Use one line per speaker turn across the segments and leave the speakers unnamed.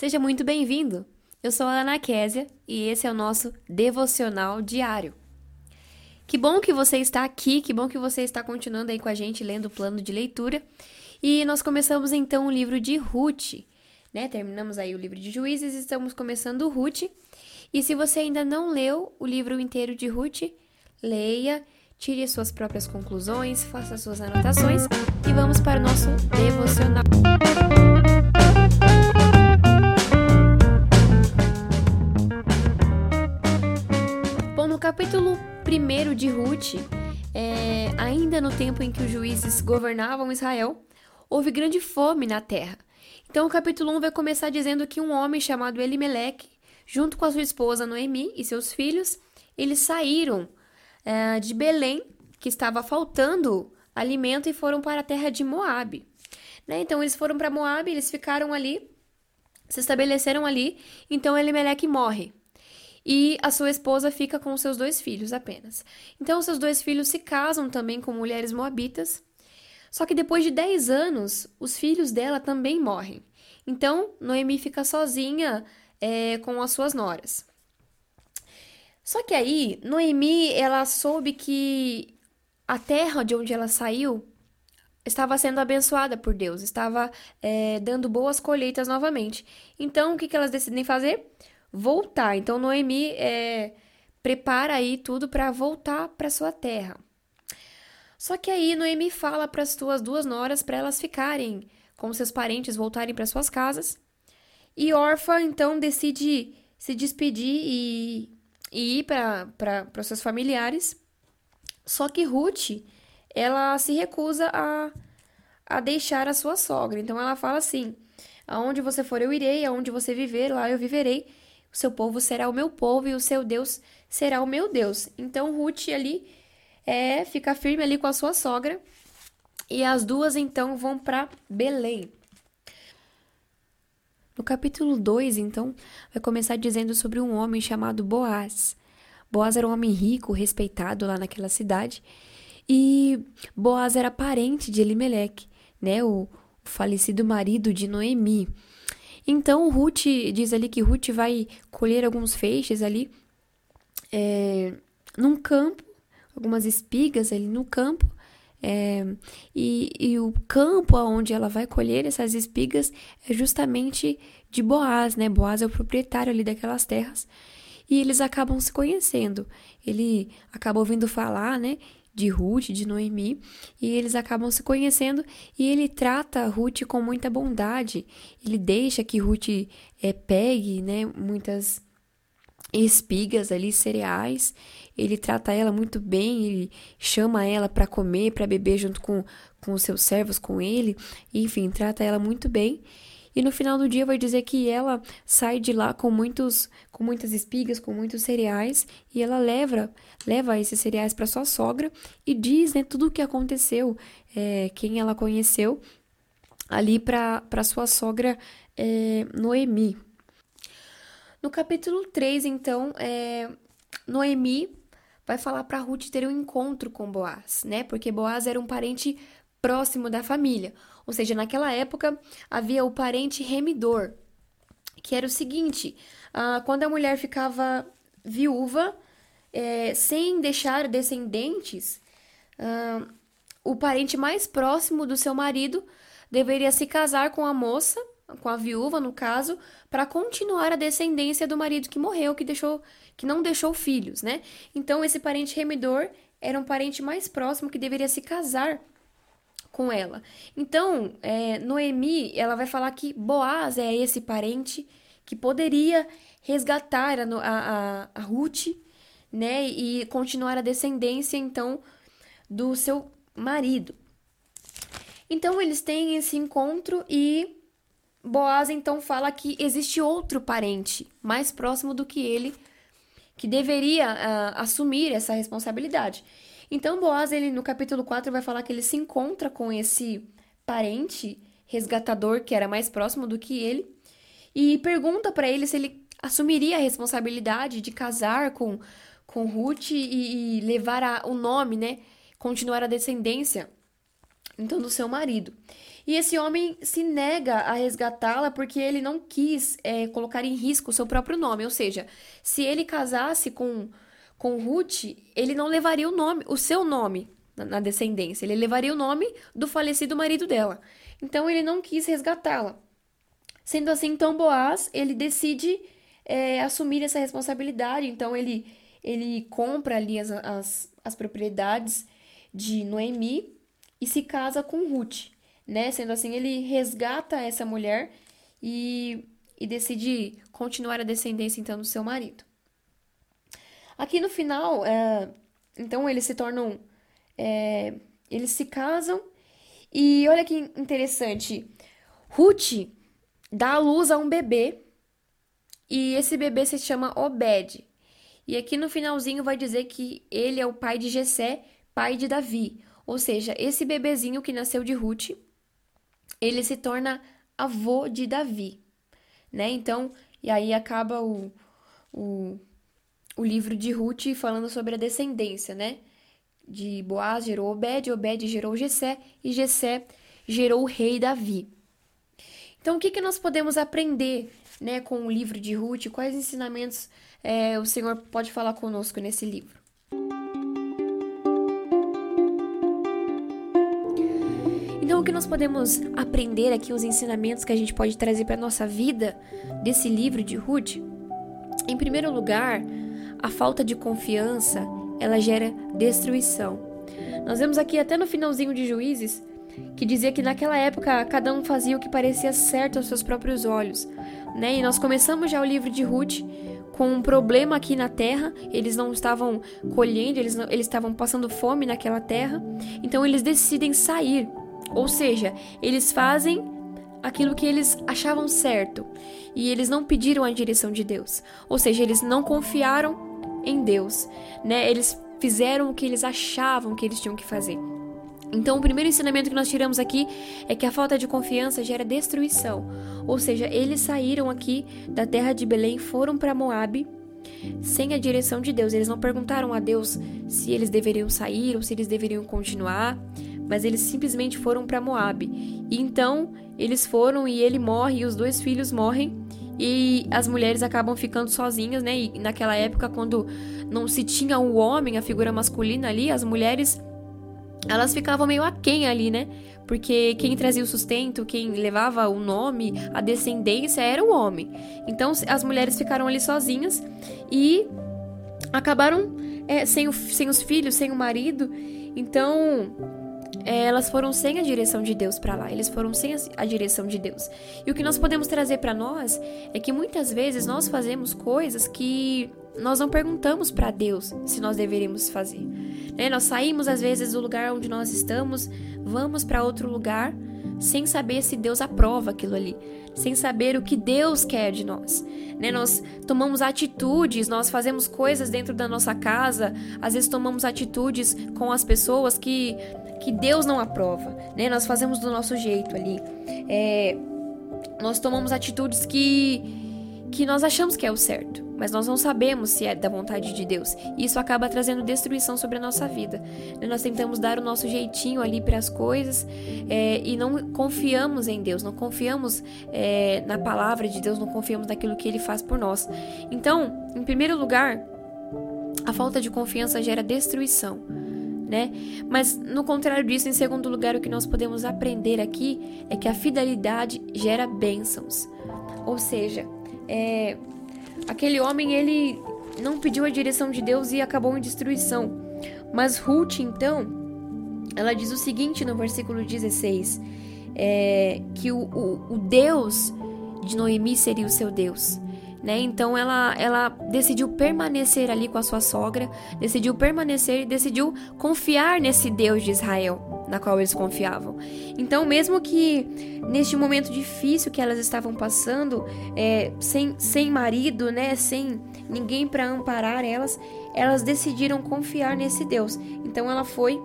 Seja muito bem-vindo. Eu sou a Ana Késia e esse é o nosso devocional diário. Que bom que você está aqui, que bom que você está continuando aí com a gente lendo o plano de leitura. E nós começamos então o livro de Ruth, né? Terminamos aí o livro de Juízes, estamos começando o Ruth. E se você ainda não leu o livro inteiro de Ruth, leia, tire suas próprias conclusões, faça suas anotações e vamos para o nosso devocional. Capítulo 1 de Ruth, é, ainda no tempo em que os juízes governavam Israel, houve grande fome na terra. Então, o capítulo 1 vai começar dizendo que um homem chamado Elimelech, junto com a sua esposa Noemi e seus filhos, eles saíram é, de Belém, que estava faltando alimento, e foram para a terra de Moabe. Né? Então, eles foram para Moabe, eles ficaram ali, se estabeleceram ali. Então, Elimelech morre e a sua esposa fica com seus dois filhos apenas. Então, seus dois filhos se casam também com mulheres moabitas. Só que depois de 10 anos, os filhos dela também morrem. Então, Noemi fica sozinha é, com as suas noras. Só que aí, Noemi, ela soube que a terra de onde ela saiu estava sendo abençoada por Deus, estava é, dando boas colheitas novamente. Então, o que, que elas decidem fazer? Voltar. Então Noemi é, prepara aí tudo para voltar para sua terra. Só que aí Noemi fala para as suas duas noras para elas ficarem com seus parentes, voltarem para suas casas. E Orfa então decide se despedir e, e ir para seus familiares. Só que Ruth, ela se recusa a, a deixar a sua sogra. Então ela fala assim: Aonde você for eu irei, aonde você viver, lá eu viverei. O seu povo será o meu povo e o seu Deus será o meu Deus. Então Ruth ali é, fica firme ali com a sua sogra e as duas então vão para Belém. No capítulo 2, então, vai começar dizendo sobre um homem chamado Boaz. Boaz era um homem rico, respeitado lá naquela cidade, e Boaz era parente de Elimelec, né, o, falecido marido de Noemi. Então, Ruth diz ali que Ruth vai colher alguns feixes ali é, num campo, algumas espigas ali no campo. É, e, e, o campo onde ela vai colher essas espigas é justamente de Boaz, né? Boaz é o proprietário ali daquelas terras. E eles acabam se conhecendo. Ele acaba ouvindo falar, né? De Ruth, de Noemi, e eles acabam se conhecendo e ele trata Ruth com muita bondade. Ele deixa que Ruth é, pegue, né, muitas espigas ali, cereais. Ele trata ela muito bem, ele chama ela para comer, para beber junto com, com os seus servos, com ele. Enfim, trata ela muito bem. E no final do dia vai dizer que ela sai de lá com muitos com muitas espigas, com muitos cereais, e ela leva leva esses cereais para sua sogra e diz né, tudo o que aconteceu, é, quem ela conheceu ali para sua sogra é, Noemi. No capítulo 3, então, é, Noemi vai falar para Ruth ter um encontro com Boaz, né? Porque Boaz era um parente próximo da família. Ou seja, naquela época havia o parente remidor, que era o seguinte: ah, quando a mulher ficava viúva, é, sem deixar descendentes, ah, o parente mais próximo do seu marido deveria se casar com a moça, com a viúva no caso, para continuar a descendência do marido que morreu, que deixou, que não deixou filhos, né? Então esse parente remidor era um parente mais próximo que deveria se casar com ela. Então, é, Noemi, ela vai falar que Boaz é esse parente que poderia resgatar a, a, a Ruth, né, e continuar a descendência, então, do seu marido. Então, eles têm esse encontro e Boaz, então, fala que existe outro parente mais próximo do que ele que deveria uh, assumir essa responsabilidade. Então, Boaz, ele no capítulo 4 vai falar que ele se encontra com esse parente resgatador que era mais próximo do que ele e pergunta para ele se ele assumiria a responsabilidade de casar com com Ruth e, e levar a, o nome, né, continuar a descendência então do seu marido. E esse homem se nega a resgatá-la porque ele não quis é, colocar em risco o seu próprio nome. Ou seja, se ele casasse com, com Ruth, ele não levaria o nome, o seu nome na, descendência. Ele levaria o nome do falecido marido dela. Então ele não quis resgatá-la. Sendo assim, então Boaz ele decide é, assumir essa responsabilidade. Então ele ele compra ali as, as, as propriedades de Noemi e se casa com Ruth, né? Sendo assim, ele resgata essa mulher e, e decide continuar a descendência então do seu marido. Aqui no final, é, então eles se tornam, é, eles se casam e olha que interessante, Ruth dá à luz a um bebê e esse bebê se chama Obed. E aqui no finalzinho vai dizer que ele é o pai de Jessé, pai de Davi. Ou seja, esse bebezinho que nasceu de Ruth, ele se torna avô de Davi, né? Então, e aí acaba o, o, o livro de Ruth falando sobre a descendência, né? De Boaz gerou Obed, Obed gerou Jessé e Jessé gerou o rei Davi. Então, o que, que nós podemos aprender né, com o livro de Ruth? Quais ensinamentos é, o Senhor pode falar conosco nesse livro? Então, o que nós podemos aprender aqui, os ensinamentos que a gente pode trazer para a nossa vida desse livro de Ruth? Em primeiro lugar, a falta de confiança ela gera destruição. Nós vemos aqui até no finalzinho de Juízes que dizia que naquela época cada um fazia o que parecia certo aos seus próprios olhos, né? E nós começamos já o livro de Ruth com um problema aqui na terra, eles não estavam colhendo, eles, não, eles estavam passando fome naquela terra, então eles decidem sair, ou seja, eles fazem aquilo que eles achavam certo. E eles não pediram a direção de Deus, ou seja, eles não confiaram em Deus, né? Eles fizeram o que eles achavam que eles tinham que fazer. Então, o primeiro ensinamento que nós tiramos aqui é que a falta de confiança gera destruição. Ou seja, eles saíram aqui da terra de Belém, foram para Moabe sem a direção de Deus. Eles não perguntaram a Deus se eles deveriam sair ou se eles deveriam continuar, mas eles simplesmente foram para Moabe. E então, eles foram e ele morre e os dois filhos morrem e as mulheres acabam ficando sozinhas, né? E naquela época, quando não se tinha o homem, a figura masculina ali, as mulheres elas ficavam meio aquém ali, né? Porque quem trazia o sustento, quem levava o nome, a descendência era o homem. Então as mulheres ficaram ali sozinhas e acabaram é, sem, o, sem os filhos, sem o marido. Então é, elas foram sem a direção de Deus para lá, eles foram sem a direção de Deus. E o que nós podemos trazer para nós é que muitas vezes nós fazemos coisas que nós não perguntamos para Deus se nós deveríamos fazer. Né? Nós saímos às vezes do lugar onde nós estamos, vamos para outro lugar sem saber se Deus aprova aquilo ali, sem saber o que Deus quer de nós. Né? Nós tomamos atitudes, nós fazemos coisas dentro da nossa casa, às vezes tomamos atitudes com as pessoas que, que Deus não aprova. Né? Nós fazemos do nosso jeito ali. É, nós tomamos atitudes que que nós achamos que é o certo, mas nós não sabemos se é da vontade de Deus. Isso acaba trazendo destruição sobre a nossa vida. Nós tentamos dar o nosso jeitinho ali para as coisas é, e não confiamos em Deus, não confiamos é, na palavra de Deus, não confiamos naquilo que Ele faz por nós. Então, em primeiro lugar, a falta de confiança gera destruição. Né? Mas no contrário disso, em segundo lugar, o que nós podemos aprender aqui é que a fidelidade gera bênçãos. Ou seja, é, aquele homem ele não pediu a direção de Deus e acabou em destruição. Mas Ruth, então, ela diz o seguinte no versículo 16: é, que o, o, o Deus de Noemi seria o seu Deus. Né? Então ela, ela decidiu permanecer ali com a sua sogra, decidiu permanecer e decidiu confiar nesse Deus de Israel, na qual eles confiavam. Então, mesmo que neste momento difícil que elas estavam passando, é, sem, sem marido, né, sem ninguém para amparar elas, elas decidiram confiar nesse Deus. Então ela foi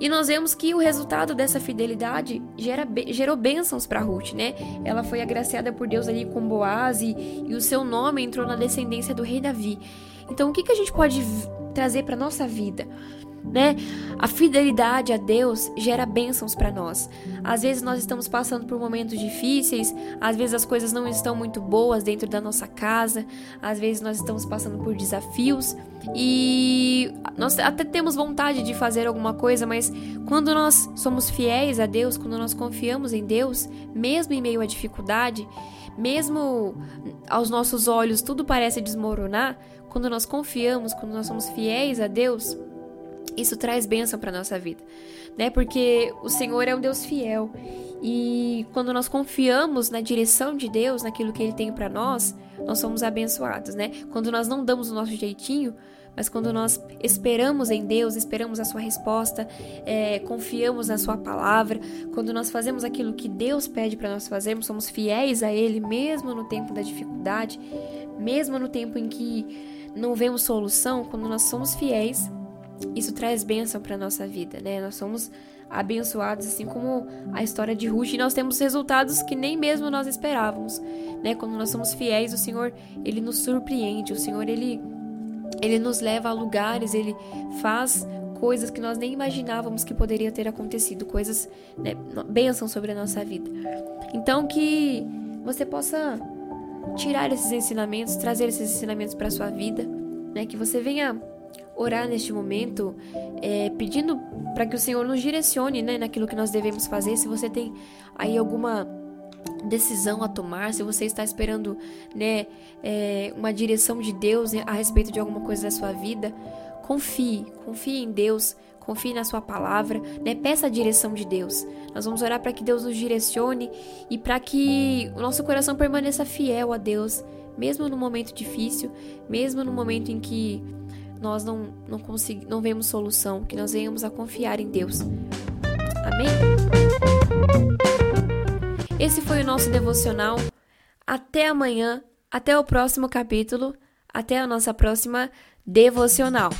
e nós vemos que o resultado dessa fidelidade gera, gerou bênçãos para Ruth, né? Ela foi agraciada por Deus ali com Boaz e, e o seu nome entrou na descendência do rei Davi. Então, o que, que a gente pode trazer para nossa vida? Né? A fidelidade a Deus gera bênçãos para nós. Às vezes nós estamos passando por momentos difíceis, às vezes as coisas não estão muito boas dentro da nossa casa, às vezes nós estamos passando por desafios e nós até temos vontade de fazer alguma coisa, mas quando nós somos fiéis a Deus, quando nós confiamos em Deus, mesmo em meio à dificuldade, mesmo aos nossos olhos tudo parece desmoronar, quando nós confiamos, quando nós somos fiéis a Deus, isso traz bênção para nossa vida, né? Porque o Senhor é um Deus fiel e quando nós confiamos na direção de Deus, naquilo que Ele tem para nós, nós somos abençoados, né? Quando nós não damos o nosso jeitinho, mas quando nós esperamos em Deus, esperamos a Sua resposta, é, confiamos na Sua palavra, quando nós fazemos aquilo que Deus pede para nós fazermos, somos fiéis a Ele, mesmo no tempo da dificuldade, mesmo no tempo em que não vemos solução, quando nós somos fiéis, isso traz bênção para nossa vida, né? Nós somos abençoados, assim como a história de Ruth, e nós temos resultados que nem mesmo nós esperávamos, né? Quando nós somos fiéis, o Senhor, ele nos surpreende, o Senhor, ele ele nos leva a lugares, ele faz coisas que nós nem imaginávamos que poderia ter acontecido, coisas, né, bênçãos sobre a nossa vida. Então que você possa tirar esses ensinamentos, trazer esses ensinamentos para sua vida, né? Que você venha orar neste momento, é, pedindo para que o Senhor nos direcione né, naquilo que nós devemos fazer. Se você tem aí alguma decisão a tomar, se você está esperando né, é, uma direção de Deus a respeito de alguma coisa da sua vida, confie, confie em Deus, confie na sua palavra, né? Peça a direção de Deus. Nós vamos orar para que Deus nos direcione e para que o nosso coração permaneça fiel a Deus, mesmo no momento difícil, mesmo no momento em que nós não, não, consegui, não vemos solução, que nós venhamos a confiar em Deus. Amém? Esse foi o nosso devocional. Até amanhã, até o próximo capítulo, até a nossa próxima devocional.